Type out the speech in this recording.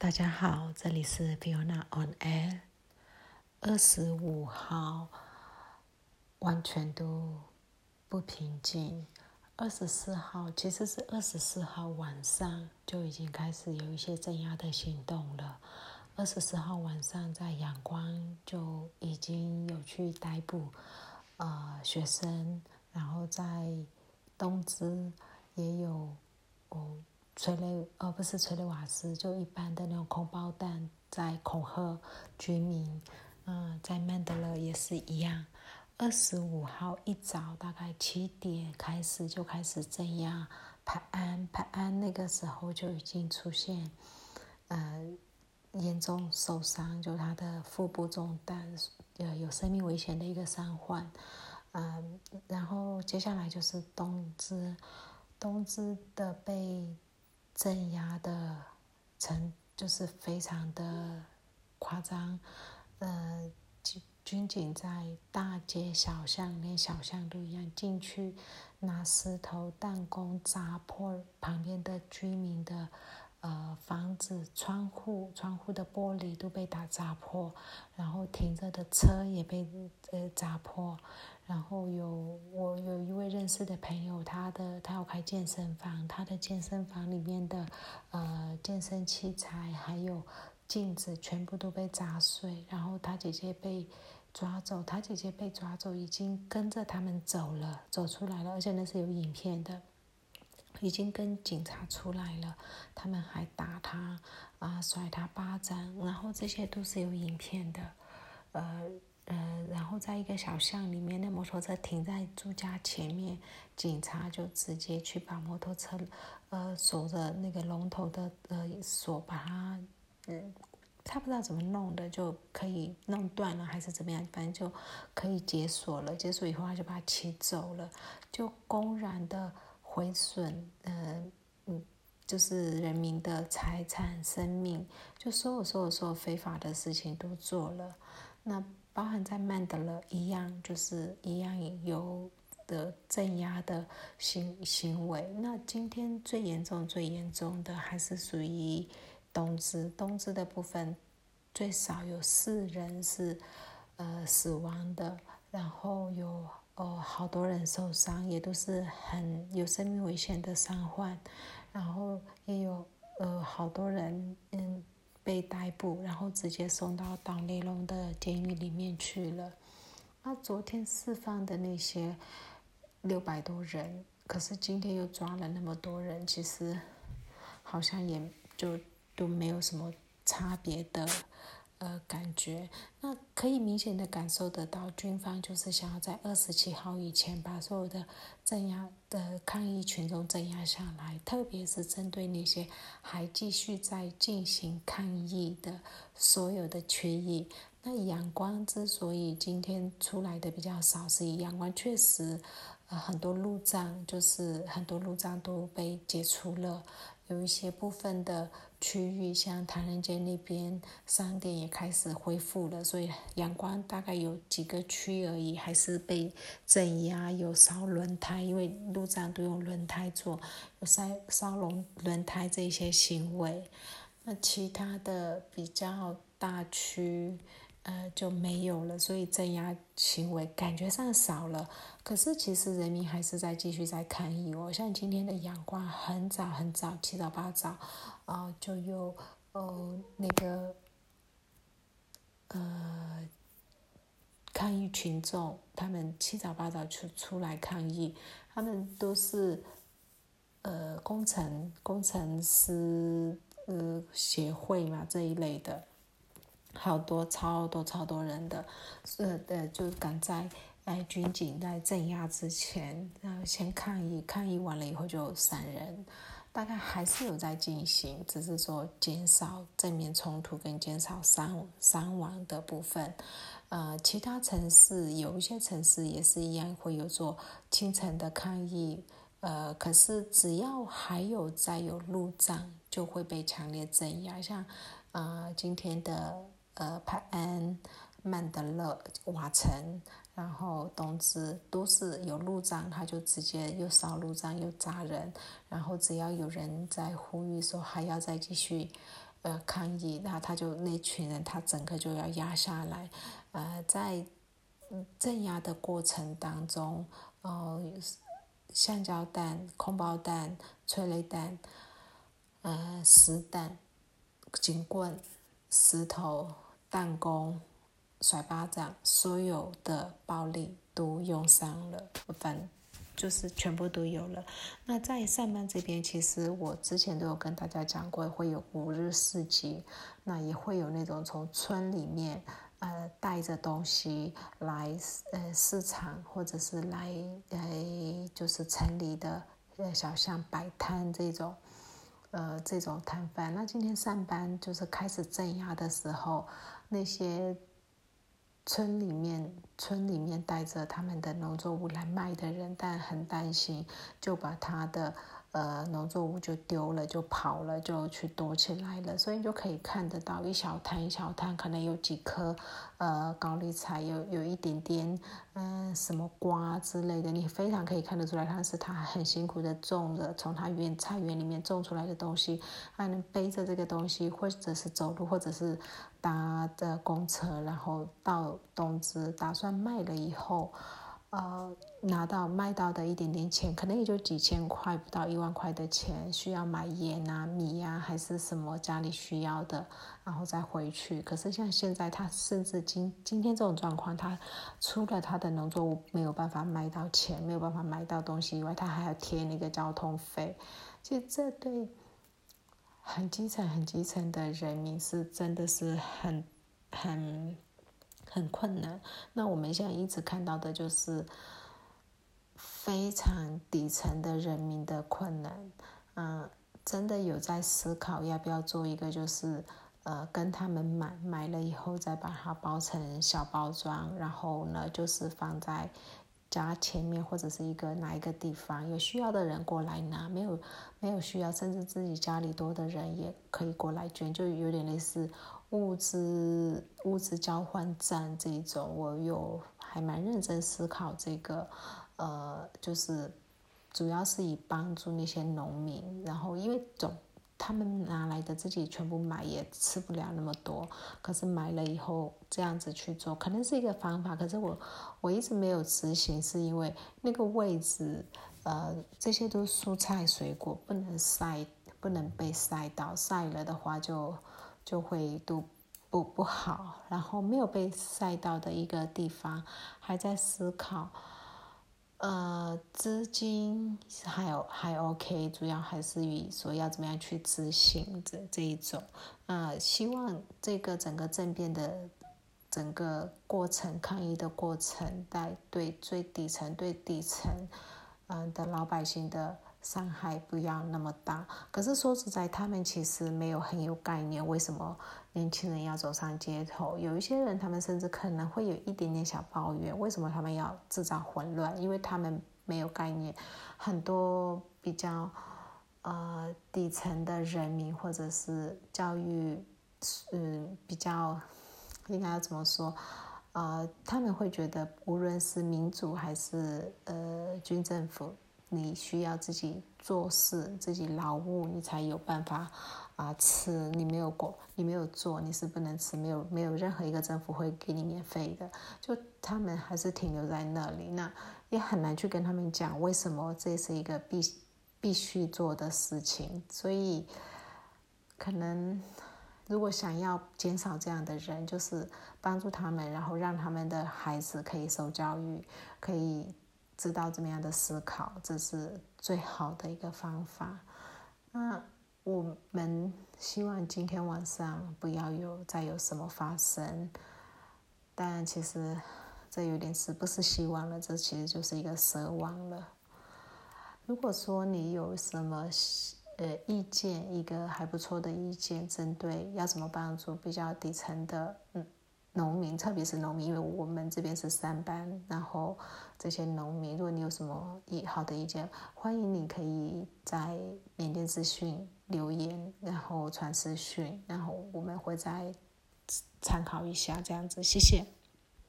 大家好，这里是 Fiona on Air。二十五号完全都不平静。二十四号其实是二十四号晚上就已经开始有一些镇压的行动了。二十四号晚上在阳光就已经有去逮捕呃学生，然后在东芝也有哦。催泪，而不是催泪瓦斯，就一般的那种空包弹在恐吓居民。嗯，在曼德勒也是一样。二十五号一早大概七点开始就开始镇压排安，排安那个时候就已经出现，呃，严重受伤，就他的腹部中弹，呃，有生命危险的一个伤患。嗯，然后接下来就是东芝，东芝的被。镇压的成就是非常的夸张，呃，军军警在大街小巷，连小巷都一样进去，拿石头弹弓砸破旁边的居民的呃房子窗户，窗户的玻璃都被打砸破，然后停着的车也被呃砸破。然后有我有一位认识的朋友，他的他要开健身房，他的健身房里面的呃健身器材还有镜子全部都被砸碎，然后他姐姐被抓走，他姐姐被抓走已经跟着他们走了，走出来了，而且那是有影片的，已经跟警察出来了，他们还打他啊，甩他巴掌，然后这些都是有影片的，呃。呃，在一个小巷里面，那摩托车停在住家前面，警察就直接去把摩托车，呃，锁着那个龙头的呃锁，把它，嗯，他不知道怎么弄的，就可以弄断了还是怎么样，反正就可以解锁了。解锁以后，他就把它骑走了，就公然的毁损，呃，嗯，就是人民的财产、生命，就所有、所有、所有非法的事情都做了，那。包含在曼德勒一样，就是一样有的镇压的行行为。那今天最严重、最严重的还是属于冬至。冬至的部分最少有四人是呃死亡的，然后有哦好多人受伤，也都是很有生命危险的伤患，然后也有呃好多人嗯。被逮捕，然后直接送到党内龙的监狱里面去了。那昨天释放的那些六百多人，可是今天又抓了那么多人，其实好像也就都没有什么差别的。呃，感觉那可以明显的感受得到，军方就是想要在二十七号以前把所有的镇压的抗议群众镇压下来，特别是针对那些还继续在进行抗议的所有的区域。那阳光之所以今天出来的比较少，是阳光确实呃很多路障，就是很多路障都被解除了，有一些部分的。区域像唐人街那边商店也开始恢复了，所以阳光大概有几个区而已，还是被镇压，有烧轮胎，因为路障都用轮胎做，有烧烧龙轮胎这些行为。那其他的比较大区。呃，就没有了，所以镇压行为感觉上少了。可是其实人民还是在继续在抗议哦。像今天的阳光很早很早，七早八早，啊，就有呃那个呃抗议群众，他们七早八早出出来抗议，他们都是呃工程工程师呃协会嘛这一类的。好多超多超多人的，是的就赶在哎军警在镇压之前，然后先抗议，抗议完了以后就散人，大概还是有在进行，只是说减少正面冲突跟减少伤伤亡的部分。呃，其他城市有一些城市也是一样会有做清晨的抗议，呃，可是只要还有在有路障，就会被强烈镇压，像啊今天的。呃，派安、曼德勒、瓦城，然后东芝都是有路障，他就直接又烧路障又砸人，然后只要有人在呼吁说还要再继续，呃抗议，然后他就那群人他整个就要压下来，呃，在镇压的过程当中，呃，橡胶弹、空包弹、催泪弹、呃，实弹、警棍、石头、弹弓、甩巴掌，所有的暴力都用上了，反就是全部都有了。那在上班这边，其实我之前都有跟大家讲过，会有五日四级，那也会有那种从村里面。呃，带着东西来呃市场，或者是来呃就是城里的呃小巷摆摊这种，呃这种摊贩。那今天上班就是开始镇压的时候，那些村里面村里面带着他们的农作物来卖的人，但很担心，就把他的。呃，农作物就丢了，就跑了，就去躲起来了。所以就可以看得到一小摊一小摊，可能有几颗呃高丽菜，有有一点点嗯什么瓜之类的，你非常可以看得出来，他是他很辛苦的种的，从他园菜园里面种出来的东西，还能背着这个东西，或者是走路，或者是搭的公车，然后到东芝打算卖了以后。呃，拿到卖到的一点点钱，可能也就几千块，不到一万块的钱，需要买盐啊、米啊，还是什么家里需要的，然后再回去。可是像现在，他甚至今今天这种状况，他除了他的农作物没有办法卖到钱，没有办法买到东西以外，他还要贴那个交通费。其实这对很基层、很基层的人民是真的是很很。很困难。那我们现在一直看到的就是非常底层的人民的困难。嗯，真的有在思考要不要做一个，就是呃，跟他们买买了以后再把它包成小包装，然后呢，就是放在家前面或者是一个哪一个地方，有需要的人过来拿，没有没有需要，甚至自己家里多的人也可以过来捐，就有点类似。物资物资交换站这种，我有还蛮认真思考这个，呃，就是主要是以帮助那些农民，然后因为总他们拿来的自己全部买也吃不了那么多，可是买了以后这样子去做，可能是一个方法，可是我我一直没有执行，是因为那个位置，呃，这些都是蔬菜水果，不能晒，不能被晒到，晒了的话就。就会都不不好，然后没有被晒到的一个地方，还在思考，呃，资金还有还 OK，主要还是以说要怎么样去执行这这一种，呃，希望这个整个政变的整个过程，抗议的过程，带对最底层、对底层，嗯的老百姓的。伤害不要那么大，可是说实在，他们其实没有很有概念，为什么年轻人要走上街头？有一些人，他们甚至可能会有一点点小抱怨，为什么他们要制造混乱？因为他们没有概念。很多比较呃底层的人民，或者是教育，嗯，比较应该要怎么说？呃，他们会觉得，无论是民主还是呃军政府。你需要自己做事，自己劳务，你才有办法啊吃。你没有过，你没有做，你是不能吃。没有没有任何一个政府会给你免费的。就他们还是停留在那里，那也很难去跟他们讲为什么这是一个必必须做的事情。所以，可能如果想要减少这样的人，就是帮助他们，然后让他们的孩子可以受教育，可以。知道怎么样的思考，这是最好的一个方法。那我们希望今天晚上不要有再有什么发生。但其实这有点是不是希望了？这其实就是一个奢望了。如果说你有什么呃意见，一个还不错的意见，针对要怎么帮助比较底层的嗯。农民，特别是农民，因为我们这边是三班，然后这些农民，如果你有什么意好的意见，欢迎你可以在缅甸资讯留言，然后传私讯，然后我们会再参考一下这样子，谢谢。